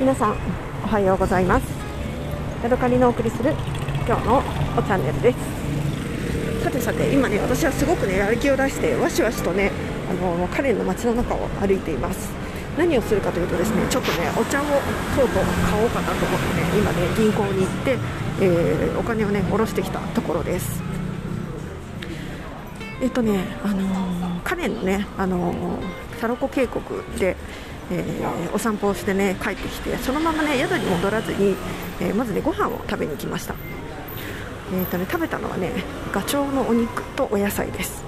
皆さんおはようございます。ヤドカリのお送りする今日のおチャンネルです。さてさて今ね私はすごくねやる気を出してわしわしとねあのカレンの街の中を歩いています。何をするかというとですねちょっとねお茶をとうとう買おうかなと思ってね今ね銀行に行って、えー、お金をね下ろしてきたところです。えっとねあのー、カレンのねあのー、サロコ渓谷でえー、お散歩をしてね帰ってきてそのままね宿に戻らずに、えー、まずねご飯を食べに行きました、えーとね、食べたのはねガチョウのお肉とお野菜です。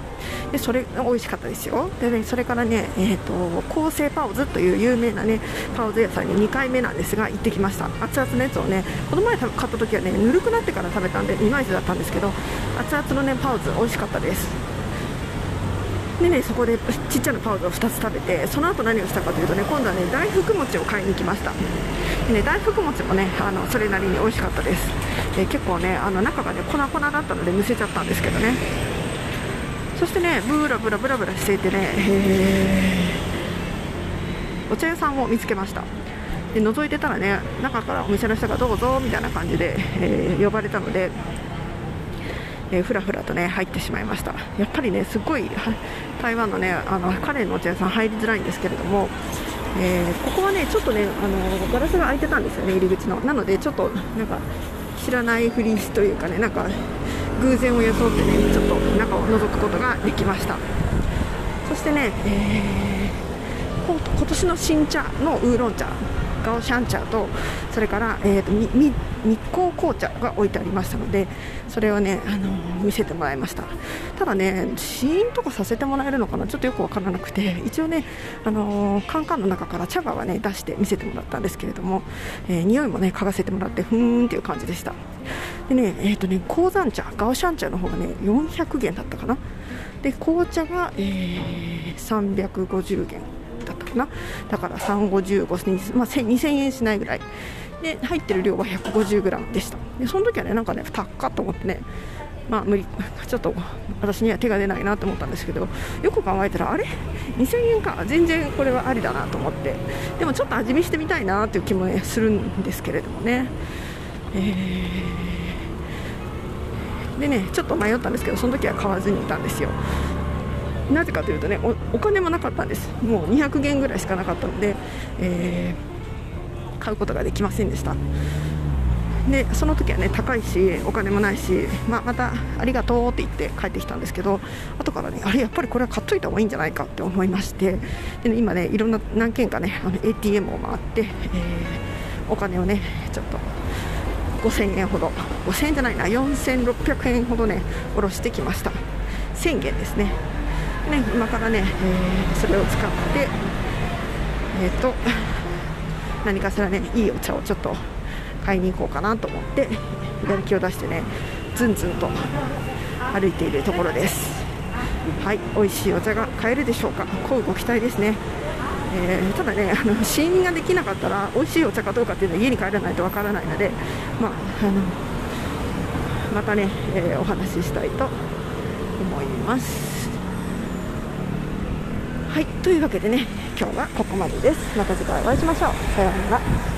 でそれが美味しかったですよ。で、ね、それからね、えーと、構成パオズという有名なねパオズ屋さんに2回目なんですが行ってきました。熱々のやつをねこの前買った時はねぬるくなってから食べたんで2枚ずだったんですけど熱々のねパオズ美味しかったです。でねそこでちっちゃなパウダーを2つ食べてその後何をしたかというとね今度はね大福餅を買いに行きました。でね大福餅もねあのそれなりに美味しかったです、え結構ねあの中がね粉々だったのでむせちゃったんですけどね。そしてねブラブラブラブラしていてねお茶屋さんを見つけました。で覗いてたらね中からお店の人がどうぞみたいな感じで、えー、呼ばれたのでえー、ふらふらとね入ってしまいました。やっぱりねすごい台湾のねあのカレーのお茶屋さん入りづらいんですけれども、えー、ここはねちょっとねあのガラスが開いてたんですよね入り口の。なのでちょっとなんか知らないふりというかねなんか偶然を装ってねちょっと中を覗くことができました。そしてね、えー、今年の新茶のウーロン茶。ガオシャン茶とそれから、えーと、日光紅茶が置いてありましたのでそれをね、あの見せてもらいました。ただね試飲とかさせてもらえるのかな？ちょっとよく分からなくて一応ね、あのカンカンの中から茶葉はね出して見せてもらったんですけれども、えー、匂いもね嗅がせてもらってふーんっていう感じでした。でねえっ、とね鉱山茶ガオシャン茶の方がね400元だったかな？で紅茶が、えー、350元。な。だから355、まあ、2000円しないぐらい。で入ってる量は 150g でした。でその時はねなんかね高っと思ってね。まあ無理。ちょっと私には手が出ないなと思ったんですけどよく考えたらあれ？2000円か。全然これはありだなと思って。でもちょっと味見してみたいなという気も、するんですけれどもね、えー、でねちょっと迷ったんですけどその時は買わずにいたんですよ。なぜかというとねお金もなかったんです。もう200元ぐらいしかなかったので、えー、買うことができませんでした。でその時はね高いしお金もないし、まあ、またありがとうって言って帰ってきたんですけど後からねあれやっぱりこれは買っといた方がいいんじゃないかって思いましてで、ね、今ねいろんな何件かねあの ATM を回って、えー、お金をねちょっと5000円ほど5000円じゃないな4600円ほどね下ろしてきました。1000元ですね。ね、今からね、えー、それを使って、えーと、何かしらねいいお茶をちょっと買いに行こうかなと思ってやる気を出してねずんずんと歩いているところです。はい美味しいお茶が買えるでしょうか。こうご期待ですね。えー、ただねあの試飲ができなかったら美味しいお茶かどうかっていうのは家に帰らないとわからないので、まあ、あのまたね、えー、お話ししたいと思います。はいというわけでね今日はここまでです。また次回お会いしましょう。さようなら。